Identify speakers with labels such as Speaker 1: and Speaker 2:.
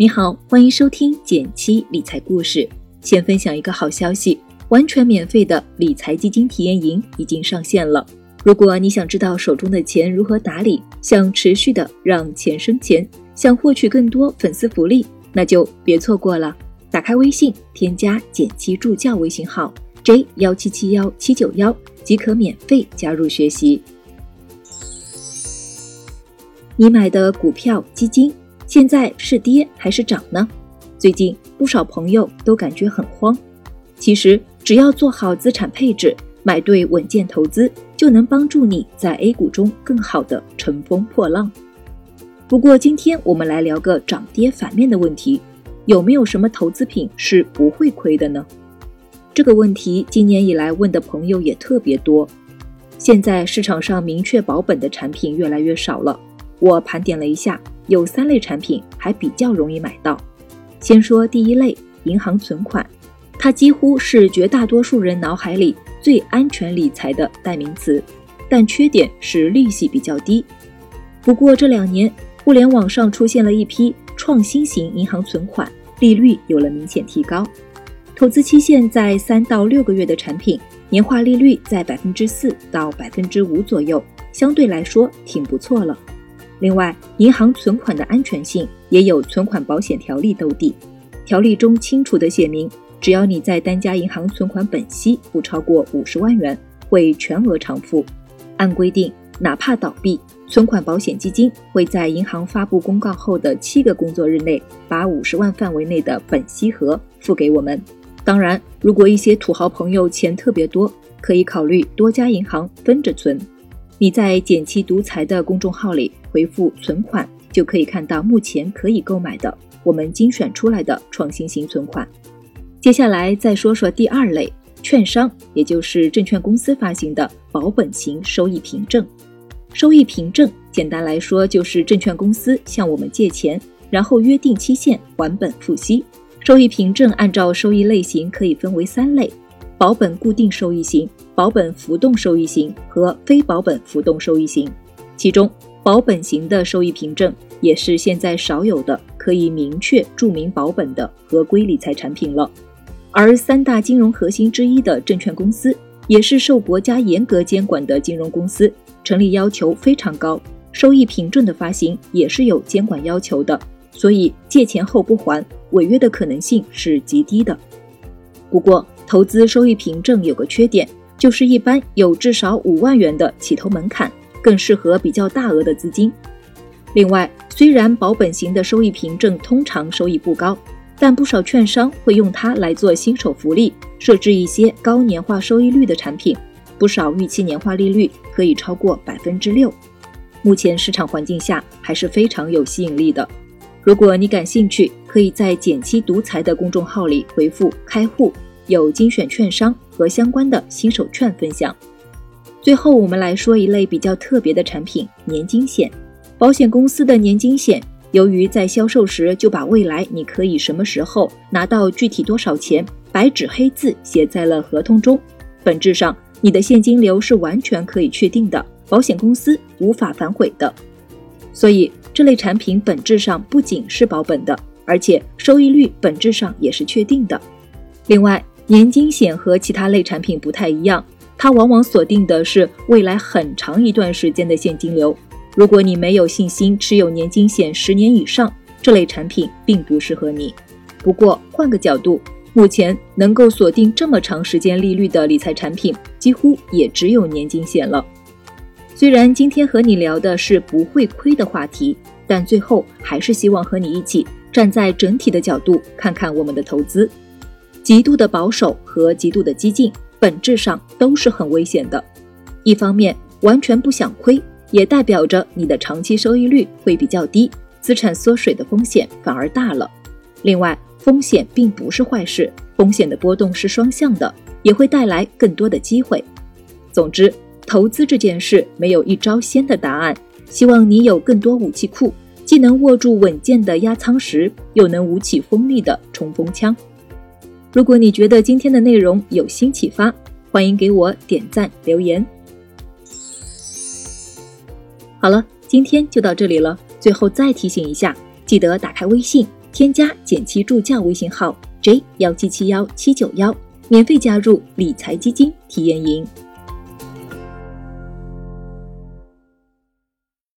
Speaker 1: 你好，欢迎收听减七理财故事。先分享一个好消息，完全免费的理财基金体验营已经上线了。如果你想知道手中的钱如何打理，想持续的让钱生钱，想获取更多粉丝福利，那就别错过了。打开微信，添加减七助教微信号 j 幺七七幺七九幺，即可免费加入学习。你买的股票基金。现在是跌还是涨呢？最近不少朋友都感觉很慌。其实只要做好资产配置，买对稳健投资，就能帮助你在 A 股中更好的乘风破浪。不过今天我们来聊个涨跌反面的问题：有没有什么投资品是不会亏的呢？这个问题今年以来问的朋友也特别多。现在市场上明确保本的产品越来越少了。我盘点了一下。有三类产品还比较容易买到。先说第一类，银行存款，它几乎是绝大多数人脑海里最安全理财的代名词，但缺点是利息比较低。不过这两年，互联网上出现了一批创新型银行存款，利率有了明显提高，投资期限在三到六个月的产品，年化利率在百分之四到百分之五左右，相对来说挺不错了。另外，银行存款的安全性也有存款保险条例兜底，条例中清楚地写明，只要你在单家银行存款本息不超过五十万元，会全额偿付。按规定，哪怕倒闭，存款保险基金会在银行发布公告后的七个工作日内，把五十万范围内的本息额付给我们。当然，如果一些土豪朋友钱特别多，可以考虑多家银行分着存。你在“减七独裁”的公众号里回复“存款”，就可以看到目前可以购买的我们精选出来的创新型存款。接下来再说说第二类，券商，也就是证券公司发行的保本型收益凭证。收益凭证简单来说就是证券公司向我们借钱，然后约定期限还本付息。收益凭证按照收益类型可以分为三类。保本固定收益型、保本浮动收益型和非保本浮动收益型，其中保本型的收益凭证也是现在少有的可以明确注明保本的合规理财产品了。而三大金融核心之一的证券公司，也是受国家严格监管的金融公司，成立要求非常高，收益凭证的发行也是有监管要求的，所以借钱后不还，违约的可能性是极低的。不过，投资收益凭证有个缺点，就是一般有至少五万元的起投门槛，更适合比较大额的资金。另外，虽然保本型的收益凭证通常收益不高，但不少券商会用它来做新手福利，设置一些高年化收益率的产品，不少预期年化利率可以超过百分之六。目前市场环境下还是非常有吸引力的。如果你感兴趣，可以在“减七独裁”的公众号里回复“开户”。有精选券商和相关的新手券分享。最后，我们来说一类比较特别的产品——年金险。保险公司的年金险，由于在销售时就把未来你可以什么时候拿到具体多少钱白纸黑字写在了合同中，本质上你的现金流是完全可以确定的，保险公司无法反悔的。所以，这类产品本质上不仅是保本的，而且收益率本质上也是确定的。另外，年金险和其他类产品不太一样，它往往锁定的是未来很长一段时间的现金流。如果你没有信心持有年金险十年以上，这类产品并不适合你。不过换个角度，目前能够锁定这么长时间利率的理财产品，几乎也只有年金险了。虽然今天和你聊的是不会亏的话题，但最后还是希望和你一起站在整体的角度看看我们的投资。极度的保守和极度的激进，本质上都是很危险的。一方面，完全不想亏，也代表着你的长期收益率会比较低，资产缩水的风险反而大了。另外，风险并不是坏事，风险的波动是双向的，也会带来更多的机会。总之，投资这件事没有一招鲜的答案，希望你有更多武器库，既能握住稳健的压舱石，又能舞起锋利的冲锋枪。如果你觉得今天的内容有新启发，欢迎给我点赞留言。好了，今天就到这里了。最后再提醒一下，记得打开微信，添加简七助教微信号 j 幺七七幺七九幺，免费加入理财基金体验营。